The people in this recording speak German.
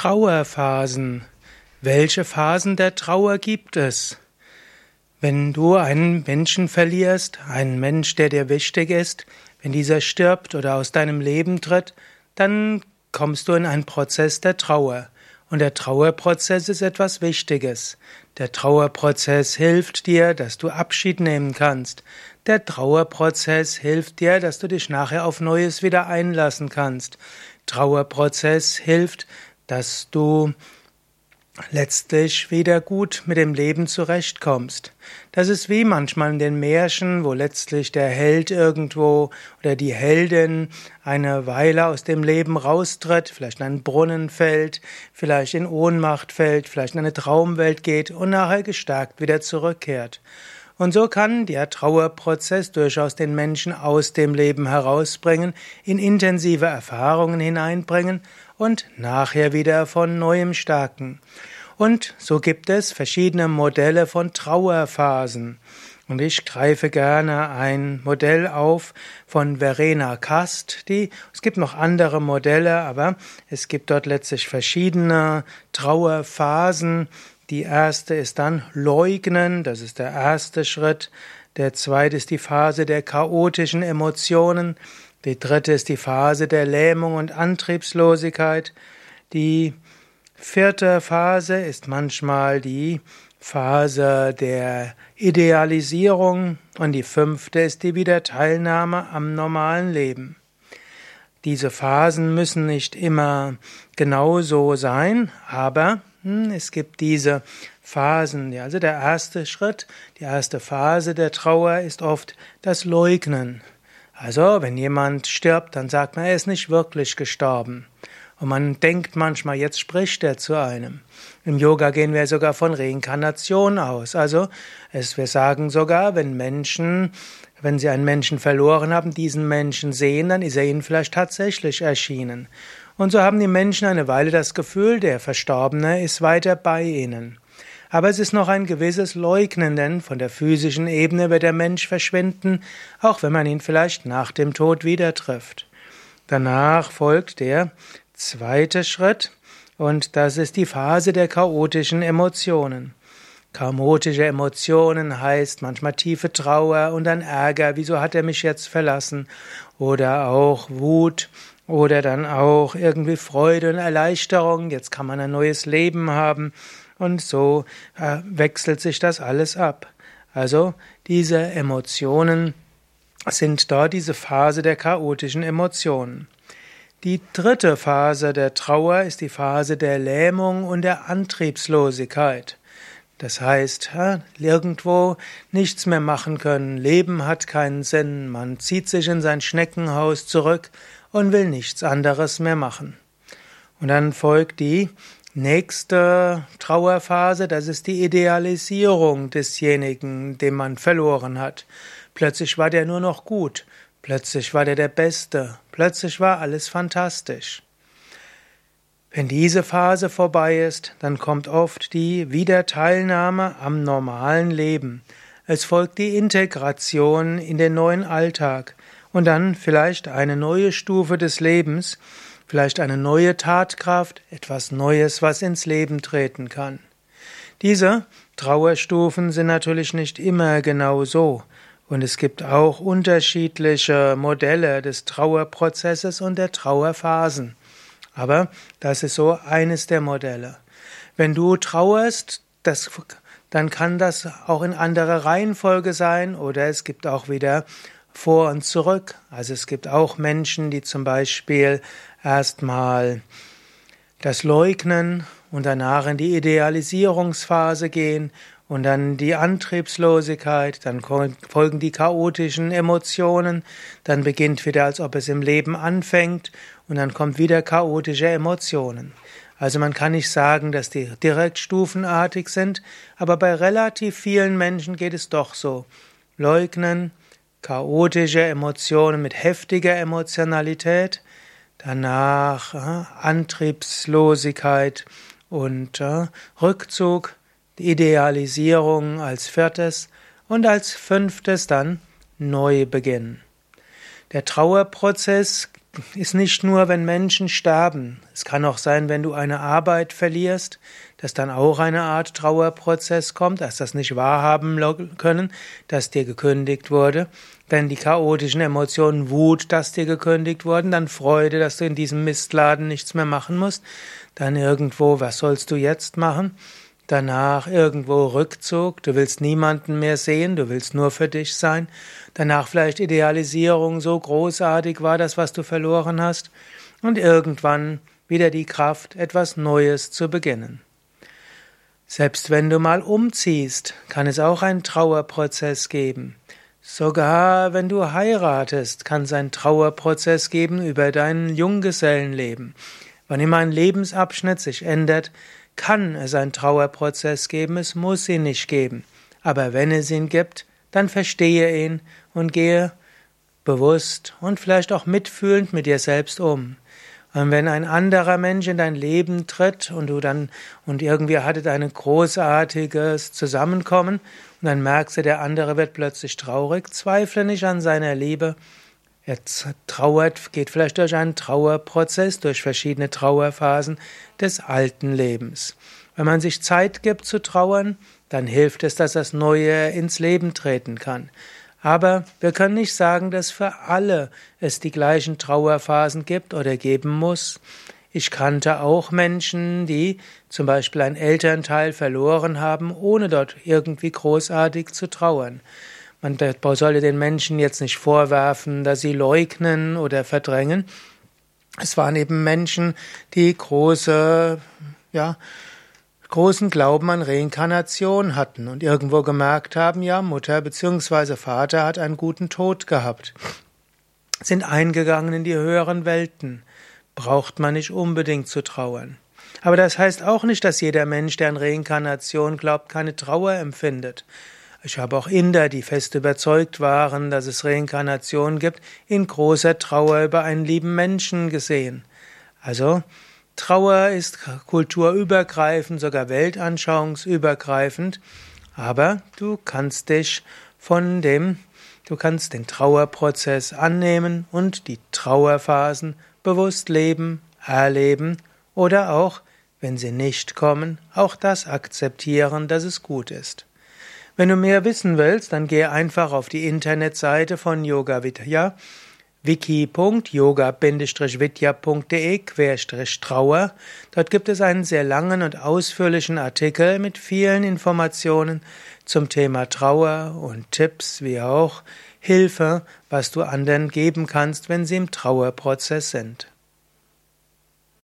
Trauerphasen. Welche Phasen der Trauer gibt es? Wenn du einen Menschen verlierst, einen Mensch, der dir wichtig ist, wenn dieser stirbt oder aus deinem Leben tritt, dann kommst du in einen Prozess der Trauer. Und der Trauerprozess ist etwas Wichtiges. Der Trauerprozess hilft dir, dass du Abschied nehmen kannst. Der Trauerprozess hilft dir, dass du dich nachher auf Neues wieder einlassen kannst. Trauerprozess hilft, dass du letztlich wieder gut mit dem Leben zurechtkommst. Das ist wie manchmal in den Märchen, wo letztlich der Held irgendwo oder die Heldin eine Weile aus dem Leben raustritt, vielleicht in einen Brunnen fällt, vielleicht in Ohnmacht fällt, vielleicht in eine Traumwelt geht und nachher gestärkt wieder zurückkehrt. Und so kann der Trauerprozess durchaus den Menschen aus dem Leben herausbringen, in intensive Erfahrungen hineinbringen und nachher wieder von neuem stärken. Und so gibt es verschiedene Modelle von Trauerphasen. Und ich greife gerne ein Modell auf von Verena Kast. Die, es gibt noch andere Modelle, aber es gibt dort letztlich verschiedene Trauerphasen, die erste ist dann Leugnen, das ist der erste Schritt. Der zweite ist die Phase der chaotischen Emotionen. Die dritte ist die Phase der Lähmung und Antriebslosigkeit. Die vierte Phase ist manchmal die Phase der Idealisierung und die fünfte ist die Wiederteilnahme am normalen Leben. Diese Phasen müssen nicht immer genauso sein, aber hm, es gibt diese Phasen. Also der erste Schritt, die erste Phase der Trauer ist oft das Leugnen. Also wenn jemand stirbt, dann sagt man, er ist nicht wirklich gestorben. Und man denkt manchmal, jetzt spricht er zu einem. Im Yoga gehen wir sogar von Reinkarnation aus. Also es, wir sagen sogar, wenn Menschen, wenn sie einen Menschen verloren haben, diesen Menschen sehen, dann ist er ihnen vielleicht tatsächlich erschienen. Und so haben die Menschen eine Weile das Gefühl, der Verstorbene ist weiter bei ihnen. Aber es ist noch ein gewisses Leugnen, denn von der physischen Ebene wird der Mensch verschwinden, auch wenn man ihn vielleicht nach dem Tod wieder trifft. Danach folgt der zweite Schritt, und das ist die Phase der chaotischen Emotionen. Chaotische Emotionen heißt manchmal tiefe Trauer und dann Ärger, wieso hat er mich jetzt verlassen? Oder auch Wut oder dann auch irgendwie Freude und Erleichterung, jetzt kann man ein neues Leben haben und so äh, wechselt sich das alles ab. Also diese Emotionen sind dort diese Phase der chaotischen Emotionen. Die dritte Phase der Trauer ist die Phase der Lähmung und der Antriebslosigkeit. Das heißt, irgendwo nichts mehr machen können, Leben hat keinen Sinn, man zieht sich in sein Schneckenhaus zurück und will nichts anderes mehr machen. Und dann folgt die nächste Trauerphase, das ist die Idealisierung desjenigen, den man verloren hat. Plötzlich war der nur noch gut, plötzlich war der der Beste, plötzlich war alles fantastisch. Wenn diese Phase vorbei ist, dann kommt oft die Wiederteilnahme am normalen Leben. Es folgt die Integration in den neuen Alltag und dann vielleicht eine neue Stufe des Lebens, vielleicht eine neue Tatkraft, etwas Neues, was ins Leben treten kann. Diese Trauerstufen sind natürlich nicht immer genau so. Und es gibt auch unterschiedliche Modelle des Trauerprozesses und der Trauerphasen. Aber das ist so eines der Modelle. Wenn du trauerst, das, dann kann das auch in anderer Reihenfolge sein oder es gibt auch wieder vor und zurück. Also es gibt auch Menschen, die zum Beispiel erstmal das Leugnen und danach in die Idealisierungsphase gehen und dann die Antriebslosigkeit, dann folgen die chaotischen Emotionen, dann beginnt wieder, als ob es im Leben anfängt und dann kommt wieder chaotische Emotionen. Also man kann nicht sagen, dass die direkt stufenartig sind, aber bei relativ vielen Menschen geht es doch so. Leugnen, chaotische Emotionen mit heftiger Emotionalität, danach äh, Antriebslosigkeit und äh, Rückzug, Idealisierung als viertes und als fünftes dann Neubeginn. Der Trauerprozess ist nicht nur, wenn Menschen sterben. Es kann auch sein, wenn du eine Arbeit verlierst, dass dann auch eine Art Trauerprozess kommt, dass das nicht wahrhaben können, dass dir gekündigt wurde. Denn die chaotischen Emotionen, Wut, dass dir gekündigt wurden, dann Freude, dass du in diesem Mistladen nichts mehr machen musst, dann irgendwo, was sollst du jetzt machen? Danach irgendwo Rückzug, du willst niemanden mehr sehen, du willst nur für dich sein, danach vielleicht Idealisierung, so großartig war das, was du verloren hast, und irgendwann wieder die Kraft, etwas Neues zu beginnen. Selbst wenn du mal umziehst, kann es auch einen Trauerprozess geben. Sogar wenn du heiratest, kann es einen Trauerprozess geben über dein Junggesellenleben. Wann immer ein Lebensabschnitt sich ändert, kann es einen Trauerprozess geben, es muss ihn nicht geben. Aber wenn es ihn gibt, dann verstehe ihn und gehe bewusst und vielleicht auch mitfühlend mit dir selbst um. Und wenn ein anderer Mensch in dein Leben tritt und du dann und irgendwie hattet ein großartiges Zusammenkommen und dann merkst du, der andere wird plötzlich traurig, zweifle nicht an seiner Liebe, er trauert, geht vielleicht durch einen Trauerprozess, durch verschiedene Trauerphasen des alten Lebens. Wenn man sich Zeit gibt zu trauern, dann hilft es, dass das Neue ins Leben treten kann. Aber wir können nicht sagen, dass für alle es die gleichen Trauerphasen gibt oder geben muss. Ich kannte auch Menschen, die zum Beispiel einen Elternteil verloren haben, ohne dort irgendwie großartig zu trauern. Man sollte den Menschen jetzt nicht vorwerfen, dass sie leugnen oder verdrängen. Es waren eben Menschen, die große, ja, großen Glauben an Reinkarnation hatten und irgendwo gemerkt haben, ja, Mutter bzw. Vater hat einen guten Tod gehabt, sind eingegangen in die höheren Welten. Braucht man nicht unbedingt zu trauern. Aber das heißt auch nicht, dass jeder Mensch, der an Reinkarnation glaubt, keine Trauer empfindet. Ich habe auch Inder, die fest überzeugt waren, dass es Reinkarnation gibt, in großer Trauer über einen lieben Menschen gesehen. Also Trauer ist kulturübergreifend, sogar weltanschauungsübergreifend, aber du kannst dich von dem, du kannst den Trauerprozess annehmen und die Trauerphasen bewusst leben, erleben oder auch, wenn sie nicht kommen, auch das akzeptieren, dass es gut ist. Wenn du mehr wissen willst, dann geh einfach auf die Internetseite von Yoga Vidya wiki.yoga-vidya.de-trauer. Dort gibt es einen sehr langen und ausführlichen Artikel mit vielen Informationen zum Thema Trauer und Tipps wie auch Hilfe, was du anderen geben kannst, wenn sie im Trauerprozess sind.